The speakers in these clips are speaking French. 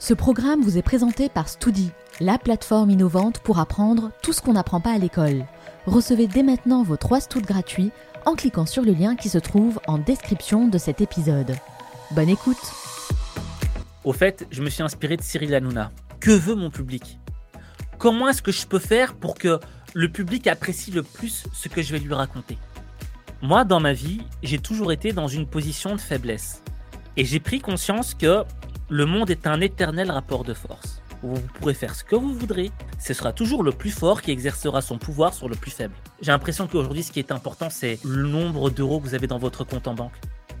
Ce programme vous est présenté par Studi, la plateforme innovante pour apprendre tout ce qu'on n'apprend pas à l'école. Recevez dès maintenant vos 3 Studs gratuits en cliquant sur le lien qui se trouve en description de cet épisode. Bonne écoute Au fait, je me suis inspiré de Cyril Hanouna. Que veut mon public? Comment est-ce que je peux faire pour que le public apprécie le plus ce que je vais lui raconter? Moi, dans ma vie, j'ai toujours été dans une position de faiblesse. Et j'ai pris conscience que le monde est un éternel rapport de force. Vous pourrez faire ce que vous voudrez, ce sera toujours le plus fort qui exercera son pouvoir sur le plus faible. J'ai l'impression qu'aujourd'hui, ce qui est important, c'est le nombre d'euros que vous avez dans votre compte en banque.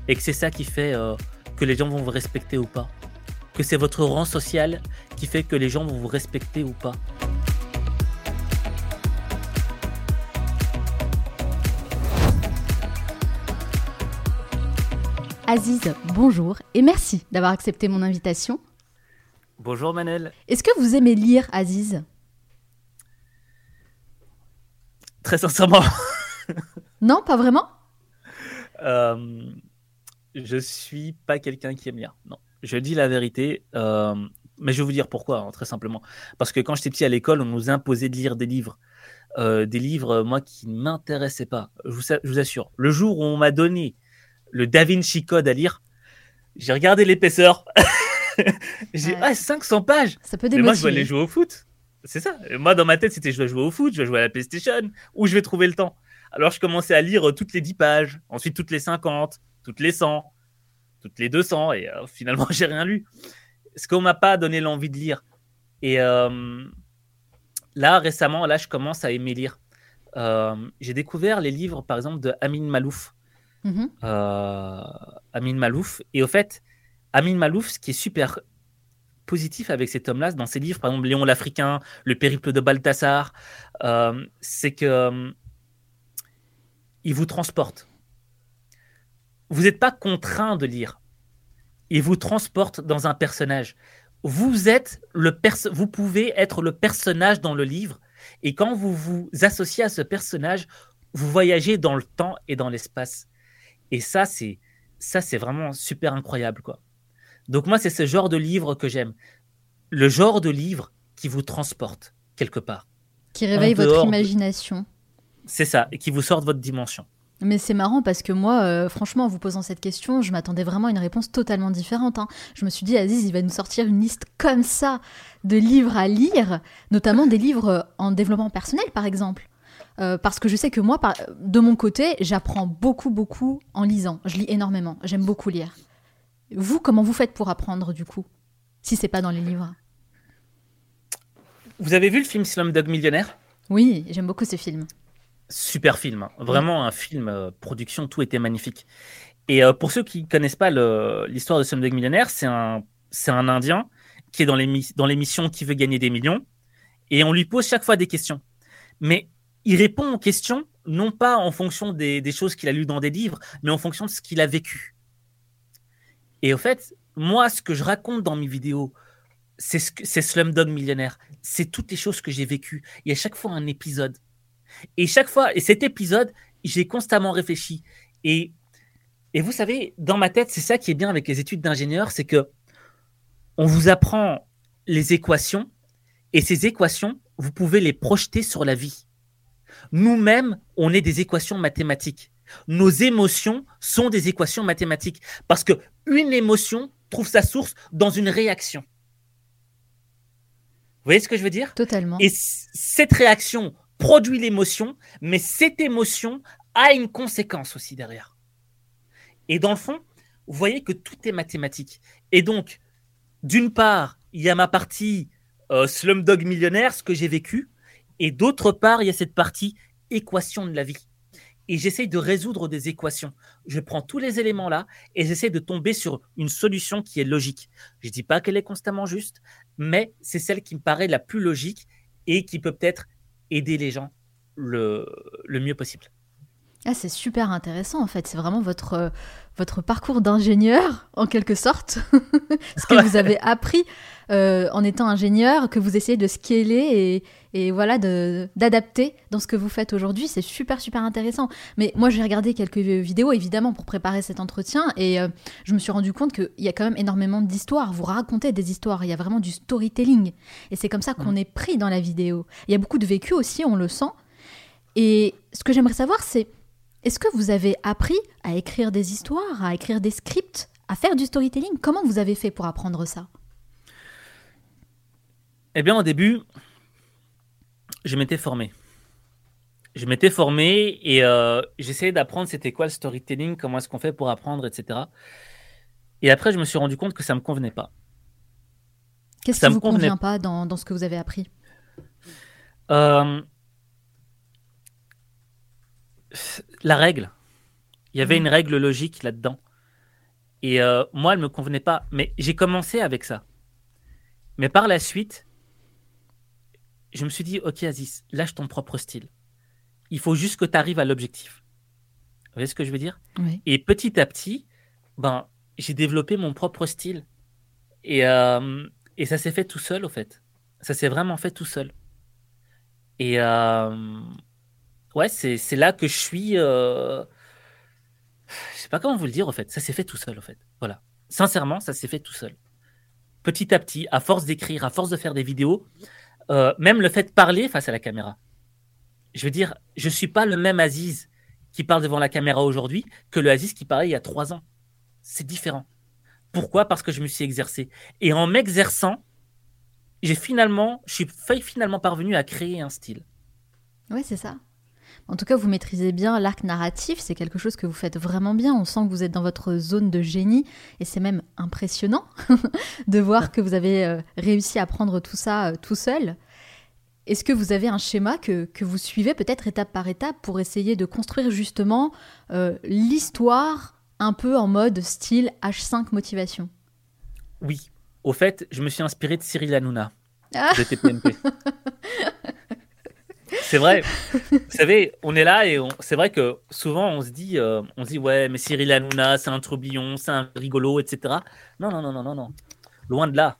Et que c'est ça qui fait euh, que les gens vont vous respecter ou pas. Que c'est votre rang social qui fait que les gens vont vous respecter ou pas. Aziz, bonjour et merci d'avoir accepté mon invitation. Bonjour Manel. Est-ce que vous aimez lire, Aziz? Très sincèrement. non, pas vraiment? Euh, Je suis pas quelqu'un qui aime lire. Non, je dis la vérité. Euh, mais je vais vous dire pourquoi, hein, très simplement. Parce que quand j'étais petit à l'école, on nous imposait de lire des livres. Euh, des livres, moi, qui ne m'intéressaient pas. Je vous, je vous, assure. Le jour où on m'a donné le Da Vinci Code à lire. J'ai regardé l'épaisseur. J'ai ah 500 pages. Ça peut Mais moi je vais aller jouer au foot. C'est ça. moi dans ma tête c'était je dois jouer au foot, je vais jouer à la PlayStation où je vais trouver le temps? Alors je commençais à lire toutes les 10 pages, ensuite toutes les 50, toutes les 100, toutes les 200 et euh, finalement j'ai rien lu. Ce qu'on m'a pas donné l'envie de lire. Et euh, là récemment là je commence à aimer lire. Euh, j'ai découvert les livres par exemple de Amin Malouf. Mhm. Euh, Amin Malouf. Et au fait, Amin Malouf, ce qui est super positif avec cet homme-là, dans ses livres, par exemple Léon l'Africain, Le périple de Balthasar, euh, c'est que euh, il vous transporte. Vous n'êtes pas contraint de lire. Il vous transporte dans un personnage. Vous êtes le vous pouvez être le personnage dans le livre, et quand vous vous associez à ce personnage, vous voyagez dans le temps et dans l'espace. Et ça, c'est ça, c'est vraiment super incroyable, quoi. Donc moi, c'est ce genre de livre que j'aime. Le genre de livre qui vous transporte quelque part. Qui réveille votre imagination. C'est ça, et qui vous sort de votre dimension. Mais c'est marrant parce que moi, euh, franchement, en vous posant cette question, je m'attendais vraiment à une réponse totalement différente. Hein. Je me suis dit, Aziz, il va nous sortir une liste comme ça de livres à lire, notamment des livres en développement personnel, par exemple. Euh, parce que je sais que moi, de mon côté, j'apprends beaucoup, beaucoup en lisant. Je lis énormément. J'aime beaucoup lire. Vous, comment vous faites pour apprendre du coup, si c'est pas dans les livres? Vous avez vu le film Slumdog Millionnaire? Oui, j'aime beaucoup ce film. Super film, hein. vraiment un film, euh, production, tout était magnifique. Et euh, pour ceux qui connaissent pas l'histoire de Slumdog Millionnaire, c'est un, c'est un Indien qui est dans l'émission Qui veut gagner des millions, et on lui pose chaque fois des questions. Mais il répond aux questions non pas en fonction des, choses qu'il a lues dans des livres, mais en fonction de ce qu'il a vécu. Et au fait, moi, ce que je raconte dans mes vidéos, c'est ce Slumdog Millionnaire. C'est toutes les choses que j'ai vécues. Il y a chaque fois un épisode. Et chaque fois, et cet épisode, j'ai constamment réfléchi. Et, et vous savez, dans ma tête, c'est ça qui est bien avec les études d'ingénieur, c'est que on vous apprend les équations, et ces équations, vous pouvez les projeter sur la vie. Nous-mêmes, on est des équations mathématiques. Nos émotions sont des équations mathématiques parce que une émotion trouve sa source dans une réaction. Vous voyez ce que je veux dire? Totalement. Et cette réaction produit l'émotion, mais cette émotion a une conséquence aussi derrière. Et dans le fond, vous voyez que tout est mathématique. Et donc, d'une part, il y a ma partie euh, Slumdog millionnaire, ce que j'ai vécu, et d'autre part, il y a cette partie équation de la vie. Et j'essaie de résoudre des équations. Je prends tous les éléments là et j'essaie de tomber sur une solution qui est logique. Je ne dis pas qu'elle est constamment juste, mais c'est celle qui me paraît la plus logique et qui peut peut-être aider les gens le mieux possible. Ah, c'est super intéressant en fait. C'est vraiment votre, euh, votre parcours d'ingénieur en quelque sorte. Ce que vous avez appris euh, en étant ingénieur, que vous essayez de scaler et, et voilà d'adapter dans ce que vous faites aujourd'hui. C'est super super intéressant. Mais moi j'ai regardé quelques vidéos évidemment pour préparer cet entretien et euh, je me suis rendu compte qu'il y a quand même énormément d'histoires. Vous racontez des histoires. Il y a vraiment du storytelling et c'est comme ça qu'on est pris dans la vidéo. Il y a beaucoup de vécu aussi, on le sent. Et ce que j'aimerais savoir c'est est-ce que vous avez appris à écrire des histoires, à écrire des scripts, à faire du storytelling? Comment vous avez fait pour apprendre ça? Eh bien, au début, je m'étais formé. Je m'étais formé et euh, j'essayais d'apprendre c'était quoi le storytelling, comment est-ce qu'on fait pour apprendre, etc. Et après, je me suis rendu compte que ça ne me convenait pas. Qu'est-ce qui ne vous convient pas dans, dans, ce que vous avez appris? Euh, la règle. Il y avait mhm. une règle logique là-dedans. Et euh, moi, elle me convenait pas. Mais j'ai commencé avec ça. Mais par la suite, je me suis dit, ok Aziz, lâche ton propre style. Il faut juste que tu arrives à l'objectif. Vous voyez ce que je veux dire? Et petit à petit, ben, j'ai développé mon propre style. Et, euh, et ça s'est fait tout seul, au fait. Ça s'est vraiment fait tout seul. Et, euh, ouais, c'est là que je suis. Euh... Je sais pas comment vous le dire, en fait. Ça s'est fait tout seul, en fait. Voilà. Sincèrement, ça s'est fait tout seul. Petit à petit, à force d'écrire, à force de faire des vidéos, euh, même le fait de parler face à la caméra. Je veux dire, je suis pas le même Aziz qui parle devant la caméra aujourd'hui que le Aziz qui parlait il y a trois ans. C'est différent. Pourquoi? Parce que je me suis exercé. Et en m'exerçant, j'ai finalement, je suis finalement parvenu à créer un style. Oui, c'est ça. En tout cas, vous maîtrisez bien l'arc narratif, c'est quelque chose que vous faites vraiment bien. On sent que vous êtes dans votre zone de génie et c'est même impressionnant de voir que vous avez euh, réussi à prendre tout ça euh, tout seul. Est-ce que vous avez un schéma que, vous suivez peut-être étape par étape pour essayer de construire justement euh, l'histoire un peu en mode style H5 motivation? Oui. Au fait, je me suis inspiré de Cyril Hanouna ah. de TPMP. C'est vrai. Vous savez, on est là et c'est vrai que souvent on se dit, euh, on se dit ouais, mais Cyril Hanouna, c'est un troublion, c'est un rigolo, etc. Non, non, non, non, non, non. Loin de là.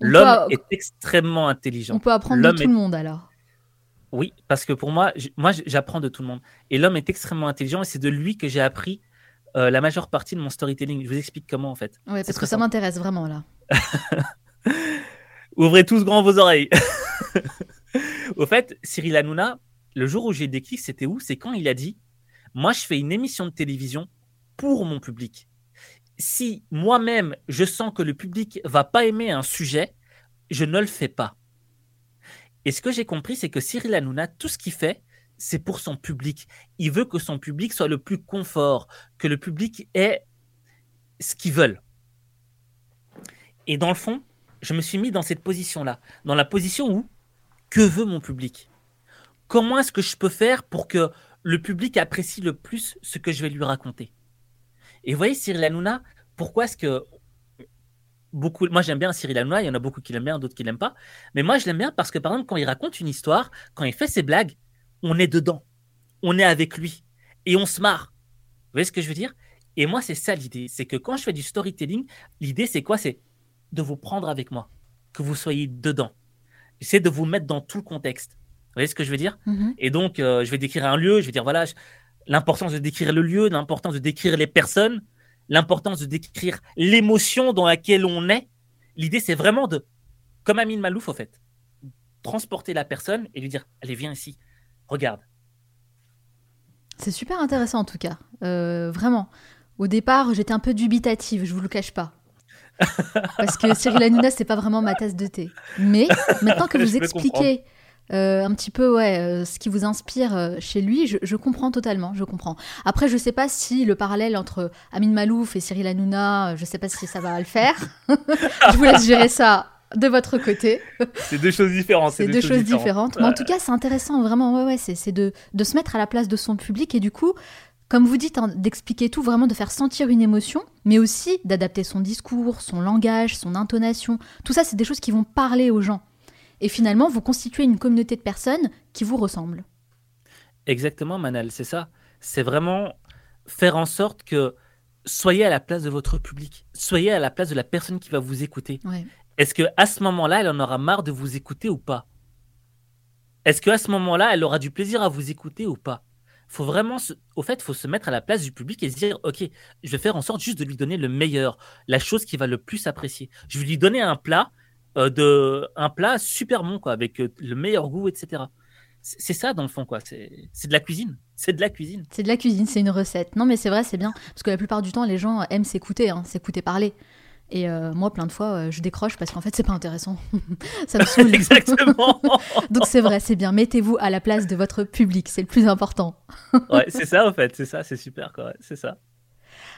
L'homme est extrêmement intelligent. On peut apprendre de tout le monde alors. Oui, parce que pour moi, moi j'apprends de tout le monde. Et l'homme est extrêmement intelligent et c'est de lui que j'ai appris euh, la majeure partie de mon storytelling. Je vous explique comment en fait. Oui, parce que ça m'intéresse vraiment là. Ouvrez tous grand vos oreilles. Au fait, Cyril Hanouna, le jour où j'ai déclic, c'était où C'est quand il a dit Moi, je fais une émission de télévision pour mon public. Si moi-même, je sens que le public va pas aimer un sujet, je ne le fais pas. Et ce que j'ai compris, c'est que Cyril Hanouna, tout ce qu'il fait, c'est pour son public. Il veut que son public soit le plus confort, que le public ait ce qu'ils veulent. Et dans le fond, je me suis mis dans cette position-là, dans la position où que veut mon public? Comment est-ce que je peux faire pour que le public apprécie le plus ce que je vais lui raconter? Et vous voyez, Cyril Hanouna, pourquoi est-ce que beaucoup, moi j'aime bien Cyril Hanouna, il y en a beaucoup qui l'aiment bien, d'autres qui l'aiment pas, mais moi je l'aime bien parce que par exemple quand il raconte une histoire, quand il fait ses blagues, on est dedans, on est avec lui. Et on se marre. Vous voyez ce que je veux dire? Et moi c'est ça l'idée, c'est que quand je fais du storytelling, l'idée c'est quoi? C'est de vous prendre avec moi, que vous soyez dedans. J'essaie de vous mettre dans tout le contexte. Vous voyez ce que je veux dire? Mm-hmm. Et donc, euh, je vais décrire un lieu, je vais dire, voilà, l'importance de décrire le lieu, l'importance de décrire les personnes, l'importance de décrire l'émotion dans laquelle on est. L'idée, c'est vraiment de, comme Amine Malouf, au fait, transporter la personne et lui dire, allez, viens ici, regarde. C'est super intéressant en tout cas, euh, vraiment. Au départ, j'étais un peu dubitative, je vous le cache pas. Parce que Cyril Hanouna, c'est pas vraiment ma tasse de thé. Mais maintenant que vous expliquez euh, un petit peu ouais, euh, ce qui vous inspire euh, chez lui, je, comprends totalement, je comprends. Après, je sais pas si le parallèle entre Amin Malouf et Cyril Hanouna, je sais pas si ça va le faire. je vous laisse gérer ça de votre côté. C'est deux choses différentes. C'est deux, choses différentes. Mais en tout cas, c'est intéressant, vraiment, ouais, ouais, c'est de, de se mettre à la place de son public et du coup, comme vous dites, hein, d'expliquer tout, vraiment de faire sentir une émotion, mais aussi d'adapter son discours, son langage, son intonation. Tout ça, c'est des choses qui vont parler aux gens. Et finalement, vous constituez une communauté de personnes qui vous ressemblent. Exactement, Manal, c'est ça. c'est vraiment faire en sorte que soyez à la place de votre public, soyez à la place de la personne qui va vous écouter. Est-ce que à ce moment-là, elle en aura marre de vous écouter ou pas? Est-ce que à ce moment-là, elle aura du plaisir à vous écouter ou pas? Faut vraiment, au fait, faut se mettre à la place du public et se dire, ok, je vais faire en sorte juste de lui donner le meilleur, la chose qu'il va le plus apprécier. Je vais lui donner un plat, euh, de, un plat super bon, quoi, avec euh, le meilleur goût, etc. C'est ça dans le fond, quoi. C'est de la cuisine. C'est de la cuisine. C'est de la cuisine, c'est une recette. Non, mais c'est vrai, c'est bien. Parce que la plupart du temps, les gens aiment s'écouter, hein, s'écouter parler. Et euh, moi, plein de fois, je décroche parce qu'en fait, c'est pas intéressant. ça me saoule. Exactement. Donc c'est vrai, c'est bien. Mettez-vous à la place de votre public, c'est le plus important. ouais, c'est ça en fait, c'est ça, c'est super, quoi. C'est ça.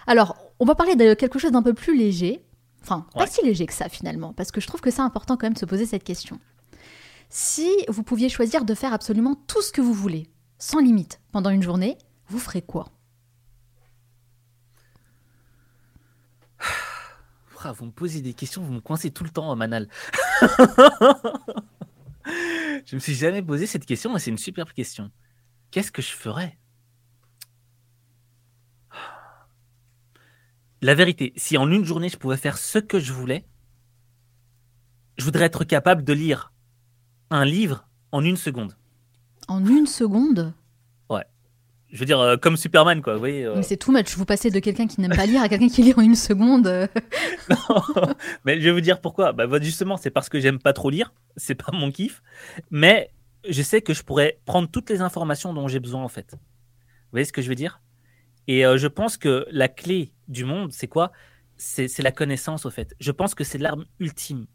Alors, on va parler de quelque chose d'un peu plus léger. Enfin, pas si léger que ça finalement, parce que je trouve que c'est important quand même de se poser cette question. Si vous pouviez choisir de faire absolument tout ce que vous voulez, sans limite, pendant une journée, vous ferez quoi? Vous me posez des questions, vous me coincez tout le temps, Manal. je me suis jamais posé cette question, mais c'est une superbe question. Qu'est-ce que je ferais? La vérité, si en une journée je pouvais faire ce que je voulais, je voudrais être capable de lire un livre en une seconde. En une seconde? Je veux dire, euh, comme Superman, quoi. Vous voyez, euh. Mais c'est tout much. Vous passez de quelqu'un qui n'aime pas lire à quelqu'un qui lit en une seconde. non, mais je vais vous dire pourquoi. Bah, justement, c'est parce que j'aime pas trop lire. C'est pas mon kiff. Mais je sais que je pourrais prendre toutes les informations dont j'ai besoin, en fait. Vous voyez ce que je veux dire? Et euh, je pense que la clé du monde, c'est quoi? C'est la connaissance, au fait. Je pense que c'est l'arme ultime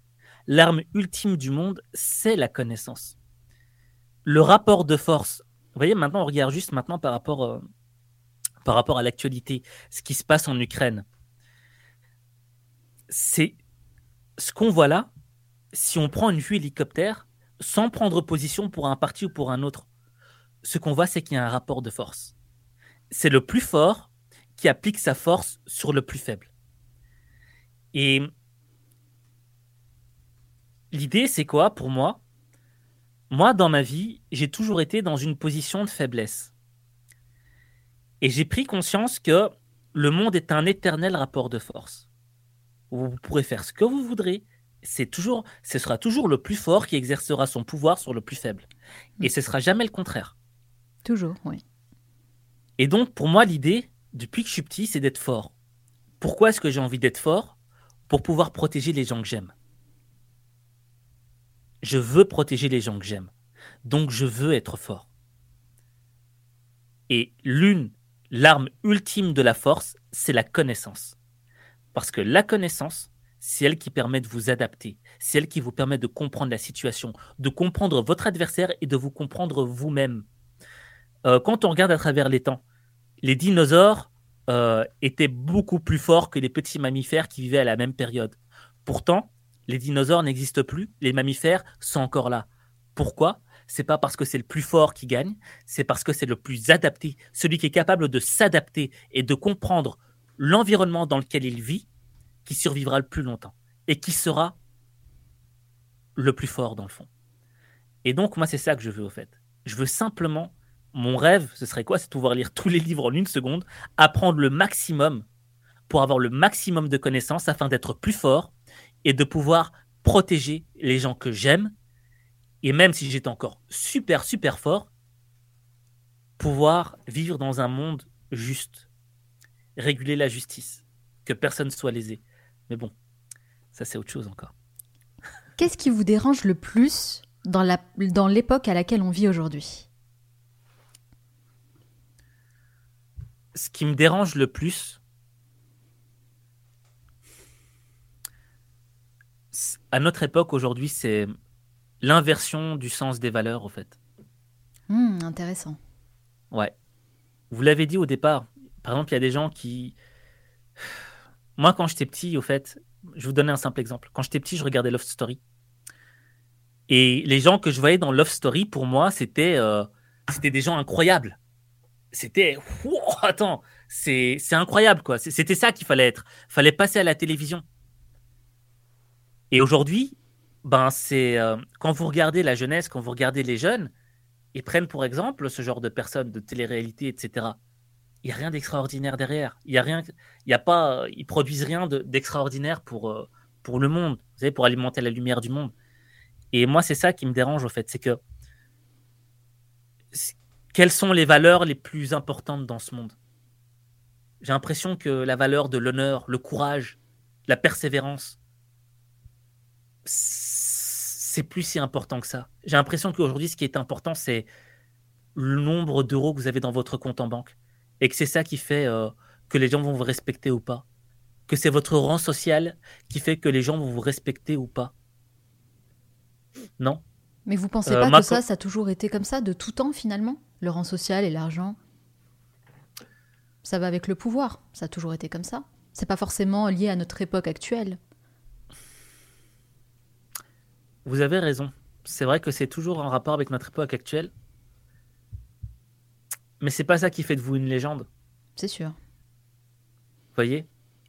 l'arme ultime du monde, c'est la connaissance. Le rapport de force. Vous voyez, maintenant, on regarde juste maintenant par rapport, euh, par rapport à l'actualité, ce qui se passe en Ukraine. C'est ce qu'on voit là, si on prend une vue hélicoptère, sans prendre position pour un parti ou pour un autre, ce qu'on voit, c'est qu'il y a un rapport de force. C'est le plus fort qui applique sa force sur le plus faible. Et l'idée, c'est quoi pour moi Moi, dans ma vie, j'ai toujours été dans une position de faiblesse. Et j'ai pris conscience que le monde est un éternel rapport de force. Vous pourrez faire ce que vous voudrez. C'est toujours, ce sera toujours le plus fort qui exercera son pouvoir sur le plus faible. Et ce sera jamais le contraire. Toujours, oui. Et donc, pour moi, l'idée, depuis que je suis petit, c'est d'être fort. Pourquoi est-ce que j'ai envie d'être fort? Pour pouvoir protéger les gens que j'aime je veux protéger les gens que j'aime. Donc je veux être fort. Et l'une, l'arme ultime de la force, c'est la connaissance. Parce que la connaissance, c'est elle qui permet de vous adapter, c'est elle qui vous permet de comprendre la situation, de comprendre votre adversaire et de vous comprendre vous-même. Euh, quand on regarde à travers les temps, les dinosaures euh, étaient beaucoup plus forts que les petits mammifères qui vivaient à la même période. Pourtant, les dinosaures n'existent plus, les mammifères sont encore là. Pourquoi? C'est pas parce que c'est le plus fort qui gagne, c'est parce que c'est le plus adapté, celui qui est capable de s'adapter et de comprendre l'environnement dans lequel il vit, qui survivra le plus longtemps et qui sera le plus fort dans le fond. Et donc moi c'est ça que je veux au fait. Je veux simplement mon rêve, ce serait quoi? C'est pouvoir lire tous les livres en une seconde, apprendre le maximum pour avoir le maximum de connaissances afin d'être plus fort et de pouvoir protéger les gens que j'aime. Et même si j'étais encore super, super fort, pouvoir vivre dans un monde juste, réguler la justice, que personne soit lésé. Mais bon, ça c'est autre chose encore. Qu'est-ce qui vous dérange le plus dans l'époque dans à laquelle on vit aujourd'hui? Ce qui me dérange le plus, à notre époque aujourd'hui, c'est l'inversion du sens des valeurs, au fait. Hmm, intéressant. Ouais. Vous l'avez dit au départ. Par exemple, il y a des gens qui. Moi, quand j'étais petit, au fait, je vous donner un simple exemple. Quand j'étais petit, je regardais Love Story. Et les gens que je voyais dans Love Story, pour moi, c'était euh, c'était des gens incroyables. C'était. attends, c'est incroyable, quoi. C'était ça qu'il fallait être. Fallait passer à la télévision. Et aujourd'hui, ben c'est euh, quand vous regardez la jeunesse, quand vous regardez les jeunes, ils prennent pour exemple ce genre de personnes de télé-réalité, etc. il n'y a rien d'extraordinaire derrière. Il y a rien, il y a pas, ils produisent rien d'extraordinaire pour, euh, pour le monde, vous savez, pour alimenter la lumière du monde. Et moi, c'est ça qui me dérange, au fait, c'est que quelles sont les valeurs les plus importantes dans ce monde? J'ai l'impression que la valeur de l'honneur, le courage, la persévérance, c'est plus si important que ça. J'ai l'impression qu'aujourd'hui, ce qui est important, c'est le nombre d'euros que vous avez dans votre compte en banque et que c'est ça qui fait euh, que les gens vont vous respecter ou pas. Que c'est votre rang social qui fait que les gens vont vous respecter ou pas. Non? Mais vous pensez euh, pas que ça, ça a toujours été comme ça, de tout temps finalement? Le rang social et l'argent? Ça va avec le pouvoir, ça a toujours été comme ça. C'est pas forcément lié à notre époque actuelle. Vous avez raison. C'est vrai que c'est toujours en rapport avec notre époque actuelle. Mais c'est pas ça qui fait de vous une légende. C'est sûr. Vous voyez?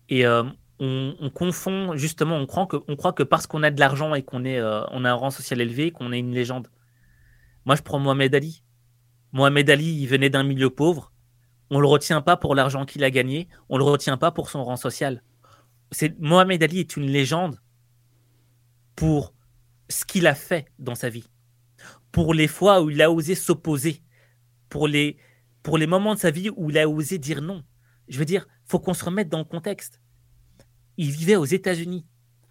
Et euh, on, confond, justement, on croit que, croit que parce qu'on a de l'argent et qu'on est, euh, on a un rang social élevé, qu'on est une légende. Moi, je prends Mohamed Ali. Mohamed Ali, il venait d'un milieu pauvre. On le retient pas pour l'argent qu'il a gagné. On le retient pas pour son rang social. C'est Mohamed Ali est une légende pour ce qu'il a fait dans sa vie, pour les fois où il a osé s'opposer, pour les pour les moments de sa vie où il a osé dire non. Je veux dire, faut qu'on se remette dans le contexte. Il vivait aux États-Unis,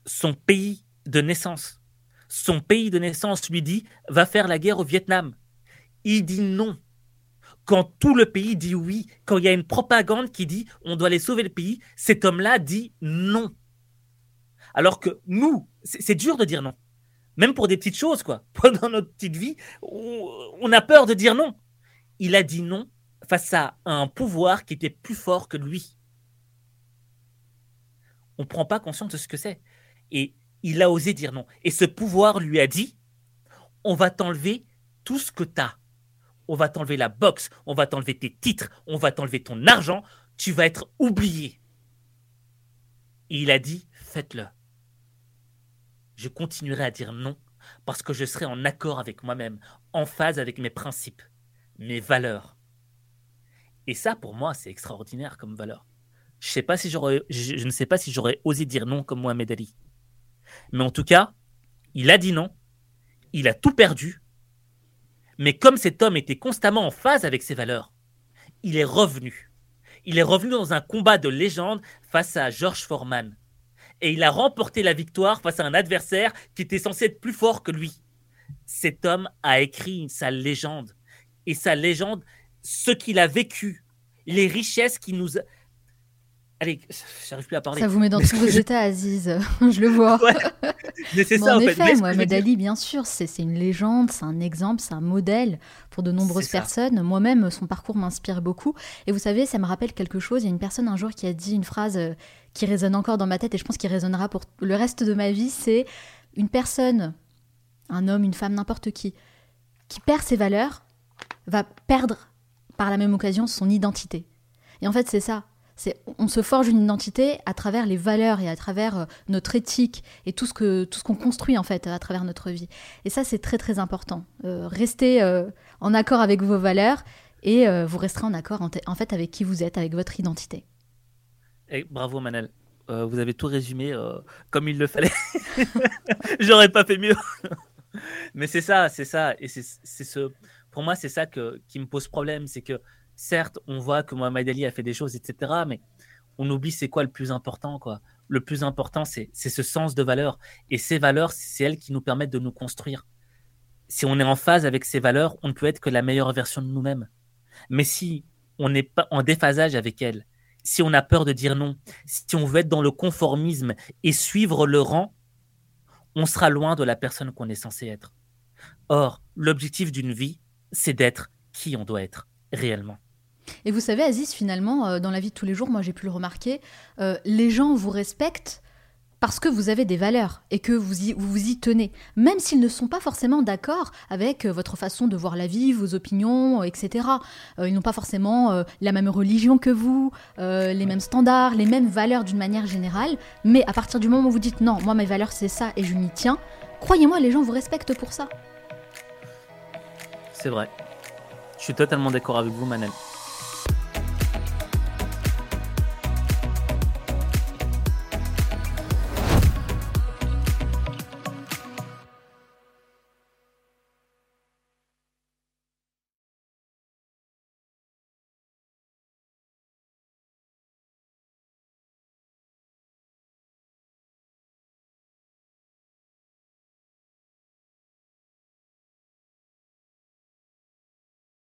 son pays de naissance. Son pays de naissance lui dit va faire la guerre au Vietnam. Il dit non. Quand tout le pays dit oui, quand il y a une propagande qui dit on doit aller sauver le pays, cet homme-là dit non. Alors que nous, c'est dur de dire non. Même pour des petites choses, quoi. Dans notre petite vie, on a peur de dire non. Il a dit non face à un pouvoir qui était plus fort que lui. On ne prend pas conscience de ce que c'est. Et il a osé dire non. Et ce pouvoir lui a dit, on va t'enlever tout ce que tu as. On va t'enlever la boxe, on va t'enlever tes titres, on va t'enlever ton argent, tu vas être oublié. Et il a dit, faites-le. Je continuerai à dire non parce que je serai en accord avec moi-même, en phase avec mes principes, mes valeurs. Et ça, pour moi, c'est extraordinaire comme valeur. Je, ne sais pas si j'aurais osé dire non comme Mohamed Ali. Mais en tout cas, il a dit non. Il a tout perdu. Mais comme cet homme était constamment en phase avec ses valeurs, il est revenu. Il est revenu dans un combat de légende face à George Foreman. Et il a remporté la victoire face à un adversaire qui était censé être plus fort que lui. Cet homme a écrit sa légende. Et sa légende, ce qu'il a vécu, les richesses qui nous. Allez, j'arrive plus à parler. Ça vous met dans tous vos états, Aziz. je le vois. Mais c'est ça, en, effet, fait. Mohamed Ali, bien sûr, c'est une légende, c'est un exemple, c'est un modèle pour de nombreuses personnes. Moi-même, son parcours m'inspire beaucoup. Et vous savez, ça me rappelle quelque chose. Il y a une personne un jour qui a dit une phrase euh, qui résonne encore dans ma tête et je pense qu'il résonnera pour le reste de ma vie. C'est une personne, un homme, une femme, n'importe qui, qui perd ses valeurs, va perdre par la même occasion son identité. Et en fait, c'est ça. On se forge une identité à travers les valeurs et à travers euh, notre éthique et tout ce que tout ce qu'on construit en fait à travers notre vie. Et ça, c'est très très important. Euh, restez euh, en accord avec vos valeurs et vous resterez en accord en, fait avec qui vous êtes, avec votre identité. Et bravo Manel. vous avez tout résumé comme il le fallait. J'aurais pas fait mieux. Mais c'est ça, c'est ça, et c'est ce pour moi, c'est ça qui me pose problème. C'est que, certes, on voit que Mohamed Ali a fait des choses, etc. Mais on oublie c'est quoi le plus important, quoi. Le plus important, c'est ce sens de valeur. Et ces valeurs, c'est elles qui nous permettent de nous construire. Si on est en phase avec ces valeurs, on ne peut être que la meilleure version de nous-mêmes. Mais si on n'est pas en déphasage avec elles, si on a peur de dire non, si on veut être dans le conformisme et suivre le rang, on sera loin de la personne qu'on est censé être. Or, l'objectif d'une vie, c'est d'être qui on doit être réellement. Et vous savez, Aziz, finalement, euh, dans la vie de tous les jours, moi j'ai pu le remarquer, euh, les gens vous respectent parce que vous avez des valeurs et que vous y, vous, y tenez, même s'ils ne sont pas forcément d'accord avec euh, votre façon de voir la vie, vos opinions, etc. ils n'ont pas forcément la même religion que vous, les mêmes standards, les mêmes valeurs d'une manière générale, mais à partir du moment où vous dites non, moi mes valeurs c'est ça et je m'y tiens, croyez-moi, les gens vous respectent pour ça. C'est vrai. Je suis totalement d'accord avec vous, Manel.